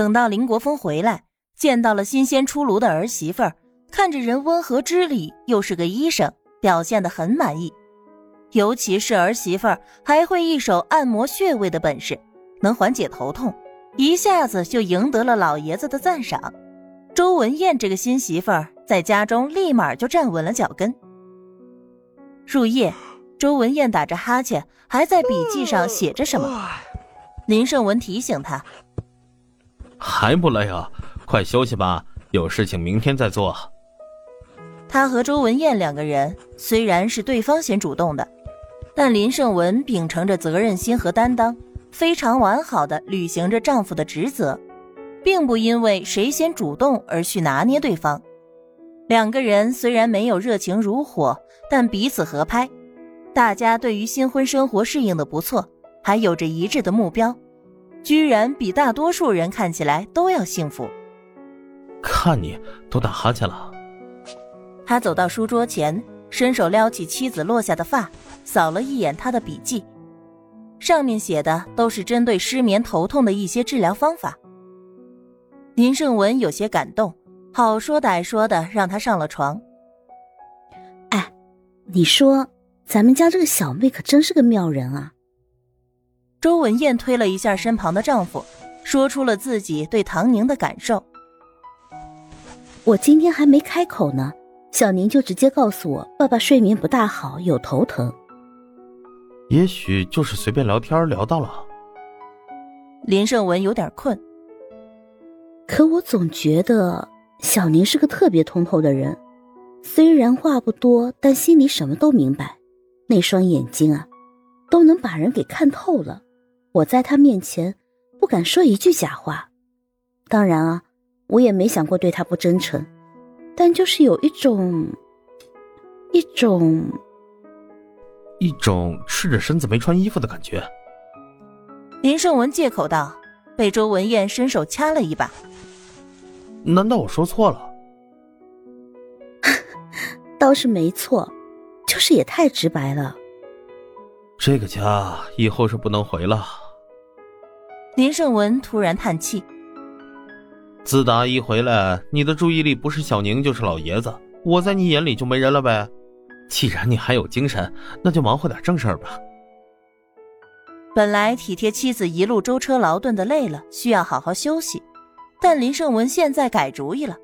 等到林国峰回来，见到了新鲜出炉的儿媳妇儿，看着人温和知礼，又是个医生，表现得很满意。尤其是儿媳妇儿还会一手按摩穴位的本事，能缓解头痛，一下子就赢得了老爷子的赞赏。周文艳这个新媳妇儿在家中立马就站稳了脚跟。入夜，周文艳打着哈欠，还在笔记上写着什么。林胜文提醒他：“还不累啊？快休息吧，有事情明天再做。”他和周文艳两个人虽然是对方先主动的。但林胜文秉承着责任心和担当，非常完好的履行着丈夫的职责，并不因为谁先主动而去拿捏对方。两个人虽然没有热情如火，但彼此合拍。大家对于新婚生活适应的不错，还有着一致的目标，居然比大多数人看起来都要幸福。看你都打哈欠了。他走到书桌前。伸手撩起妻子落下的发，扫了一眼他的笔记，上面写的都是针对失眠头痛的一些治疗方法。林胜文有些感动，好说歹说的让他上了床。哎，你说咱们家这个小妹可真是个妙人啊！周文艳推了一下身旁的丈夫，说出了自己对唐宁的感受。我今天还没开口呢。小宁就直接告诉我，爸爸睡眠不大好，有头疼。也许就是随便聊天聊到了。林胜文有点困，可我总觉得小宁是个特别通透的人，虽然话不多，但心里什么都明白。那双眼睛啊，都能把人给看透了。我在他面前不敢说一句假话，当然啊，我也没想过对他不真诚。但就是有一种，一种，一种赤着身子没穿衣服的感觉。林胜文借口道，被周文艳伸手掐了一把。难道我说错了？倒是没错，就是也太直白了。这个家以后是不能回了。林胜文突然叹气。自打一回来，你的注意力不是小宁就是老爷子，我在你眼里就没人了呗。既然你还有精神，那就忙活点正事儿吧。本来体贴妻子一路舟车劳顿的累了，需要好好休息，但林胜文现在改主意了，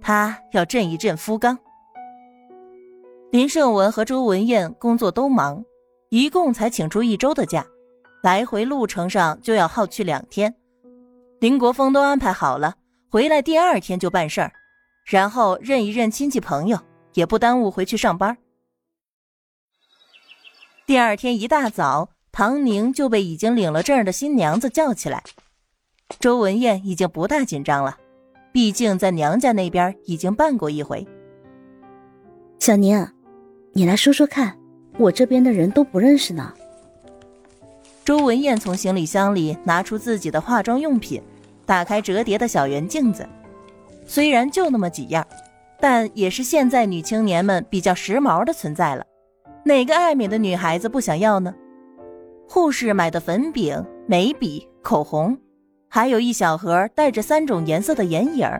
他要振一振夫纲。林胜文和周文艳工作都忙，一共才请出一周的假，来回路程上就要耗去两天。林国峰都安排好了。回来第二天就办事儿，然后认一认亲戚朋友，也不耽误回去上班。第二天一大早，唐宁就被已经领了证的新娘子叫起来。周文艳已经不大紧张了，毕竟在娘家那边已经办过一回。小宁，你来说说看，我这边的人都不认识呢。周文艳从行李箱里拿出自己的化妆用品。打开折叠的小圆镜子，虽然就那么几样，但也是现在女青年们比较时髦的存在了。哪个爱美的女孩子不想要呢？护士买的粉饼、眉笔、口红，还有一小盒带着三种颜色的眼影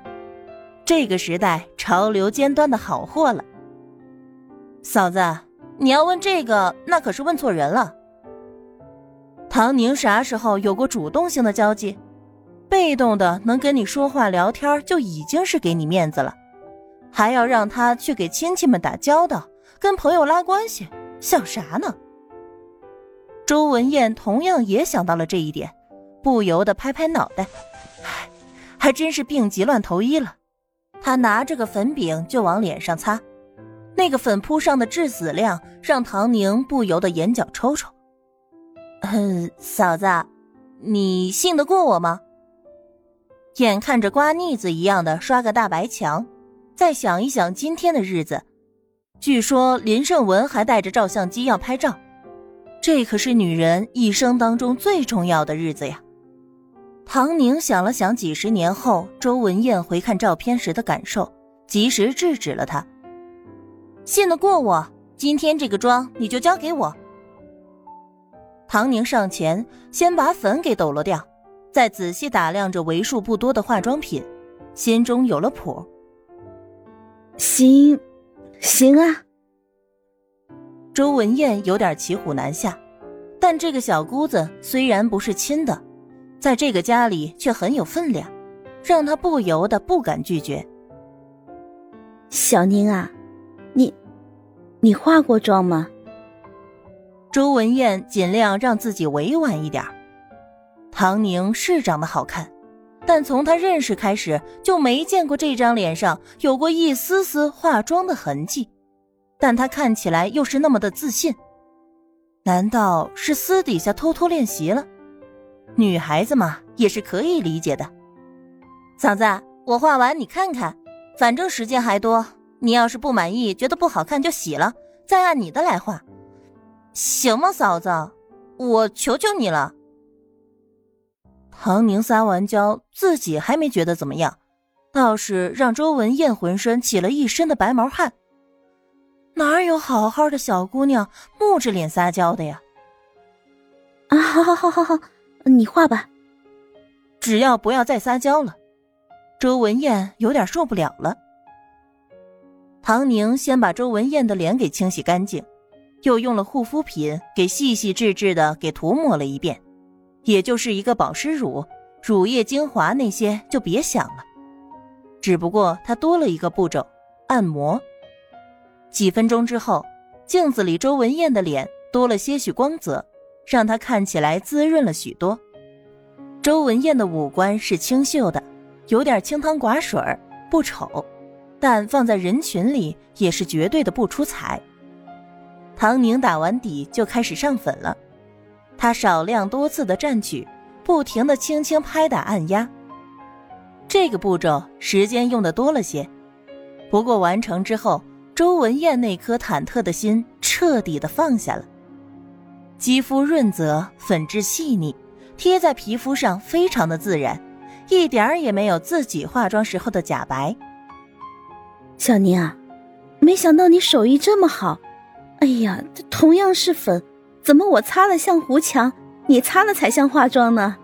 这个时代潮流尖端的好货了。嫂子，你要问这个，那可是问错人了。唐宁啥时候有过主动性的交际？被动的能跟你说话聊天就已经是给你面子了，还要让他去给亲戚们打交道，跟朋友拉关系，想啥呢？周文艳同样也想到了这一点，不由得拍拍脑袋，唉，还真是病急乱投医了。他拿着个粉饼就往脸上擦，那个粉扑上的致死量让唐宁不由得眼角抽抽。嗯，嫂子，你信得过我吗？眼看着刮腻子一样的刷个大白墙，再想一想今天的日子，据说林胜文还带着照相机要拍照，这可是女人一生当中最重要的日子呀。唐宁想了想，几十年后周文艳回看照片时的感受，及时制止了他。信得过我，今天这个妆你就交给我。唐宁上前先把粉给抖落掉。再仔细打量着为数不多的化妆品，心中有了谱。行，行啊。周文艳有点骑虎难下，但这个小姑子虽然不是亲的，在这个家里却很有分量，让她不由得不敢拒绝。小宁啊，你，你化过妆吗？周文艳尽量让自己委婉一点。唐宁是长得好看，但从她认识开始就没见过这张脸上有过一丝丝化妆的痕迹。但她看起来又是那么的自信，难道是私底下偷偷练习了？女孩子嘛，也是可以理解的。嫂子，我画完你看看，反正时间还多。你要是不满意，觉得不好看就洗了，再按你的来画，行吗，嫂子？我求求你了。唐宁撒完娇，自己还没觉得怎么样，倒是让周文艳浑身起了一身的白毛汗。哪有好好的小姑娘木着脸撒娇的呀？啊，好好好好好，你画吧，只要不要再撒娇了。周文艳有点受不了了。唐宁先把周文艳的脸给清洗干净，又用了护肤品给细细致致的给涂抹了一遍，也就是一个保湿乳、乳液精华那些就别想了。只不过它多了一个步骤，按摩。几分钟之后，镜子里周文艳的脸多了些许光泽，让她看起来滋润了许多。周文艳的五官是清秀的，有点清汤寡水不丑，但放在人群里也是绝对的不出彩。唐宁打完底就开始上粉了，她少量多次的蘸取，不停的轻轻拍打按压。这个步骤时间用的多了些，不过完成之后。周文艳那颗忐忑的心彻底的放下了，肌肤润泽，粉质细腻，贴在皮肤上非常的自然，一点儿也没有自己化妆时候的假白。小宁啊，没想到你手艺这么好，哎呀，这同样是粉，怎么我擦了像糊墙，你擦了才像化妆呢？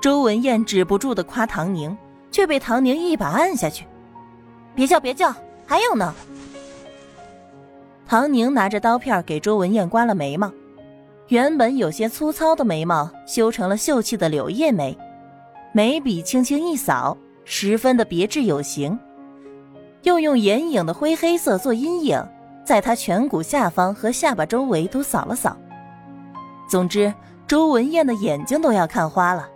周文艳止不住的夸唐宁，却被唐宁一把按下去，别叫别叫。还有呢。唐宁拿着刀片给周文艳刮了眉毛，原本有些粗糙的眉毛修成了秀气的柳叶眉，眉笔轻轻一扫，十分的别致有型。又用眼影的灰黑色做阴影，在她颧骨下方和下巴周围都扫了扫。总之，周文艳的眼睛都要看花了，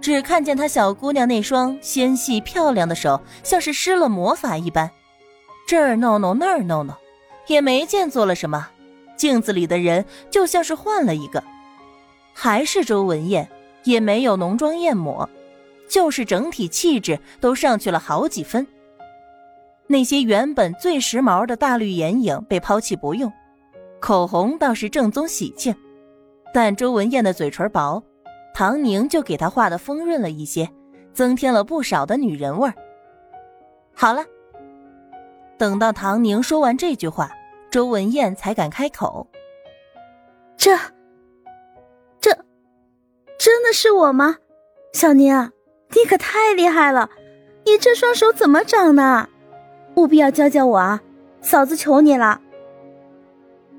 只看见她小姑娘那双纤细漂亮的手，像是施了魔法一般。这儿弄弄那儿弄弄，也没见做了什么。镜子里的人就像是换了一个，还是周文艳，也没有浓妆艳抹，就是整体气质都上去了好几分。那些原本最时髦的大绿眼影被抛弃不用，口红倒是正宗喜庆，但周文艳的嘴唇薄，唐宁就给她画的丰润了一些，增添了不少的女人味。好了。等到唐宁说完这句话，周文艳才敢开口：“这、这，真的是我吗？小宁，你可太厉害了！你这双手怎么长的？务必要教教我啊！嫂子求你了。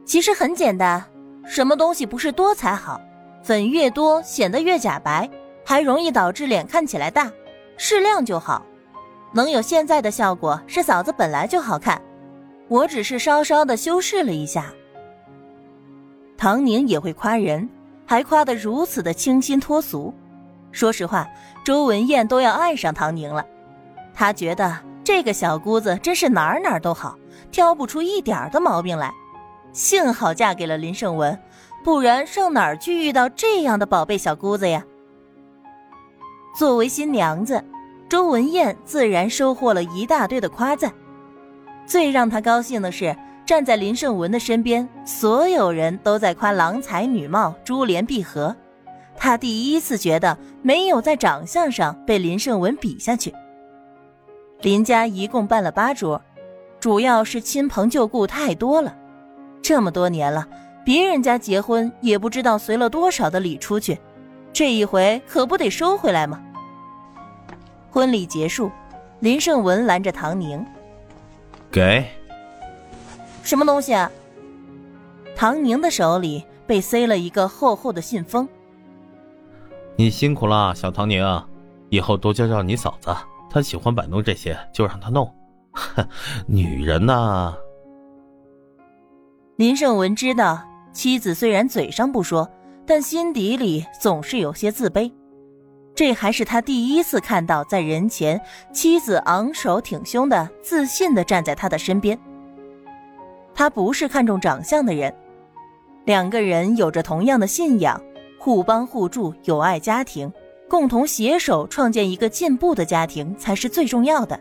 其实很简单，什么东西不是多才好？粉越多显得越假白，还容易导致脸看起来大，适量就好。”能有现在的效果，是嫂子本来就好看，我只是稍稍的修饰了一下。唐宁也会夸人，还夸得如此的清新脱俗。说实话，周文艳都要爱上唐宁了。她觉得这个小姑子真是哪儿哪儿都好，挑不出一点儿的毛病来。幸好嫁给了林胜文，不然上哪儿去遇到这样的宝贝小姑子呀？作为新娘子。周文艳自然收获了一大堆的夸赞，最让她高兴的是，站在林胜文的身边，所有人都在夸郎才女貌、珠联璧合。她第一次觉得没有在长相上被林胜文比下去。林家一共办了八桌，主要是亲朋旧故太多了，这么多年了，别人家结婚也不知道随了多少的礼出去，这一回可不得收回来吗？婚礼结束，林胜文拦着唐宁：“给什么东西？”啊？唐宁的手里被塞了一个厚厚的信封。你辛苦了，小唐宁，以后多教教你嫂子，他喜欢摆弄这些，就让他弄。哼，女人呐。林胜文知道，妻子虽然嘴上不说。但心底里总是有些自卑，这还是他第一次看到在人前妻子昂首挺胸的、自信的站在他的身边。他不是看重长相的人，两个人有着同样的信仰，互帮互助，有爱家庭，共同携手创建一个进步的家庭才是最重要的。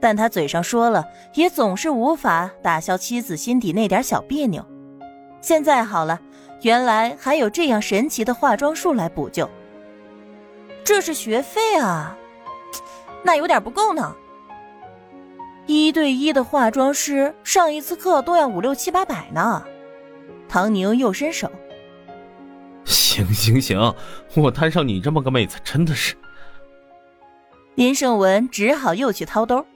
但他嘴上说了，也总是无法打消妻子心底那点小别扭。现在好了。原来还有这样神奇的化妆术来补救，这是学费啊，那有点不够呢。一对一的化妆师上一次课都要五六七八百呢。唐宁又伸手，行行行，我摊上你这么个妹子真的是。林胜文只好又去掏兜。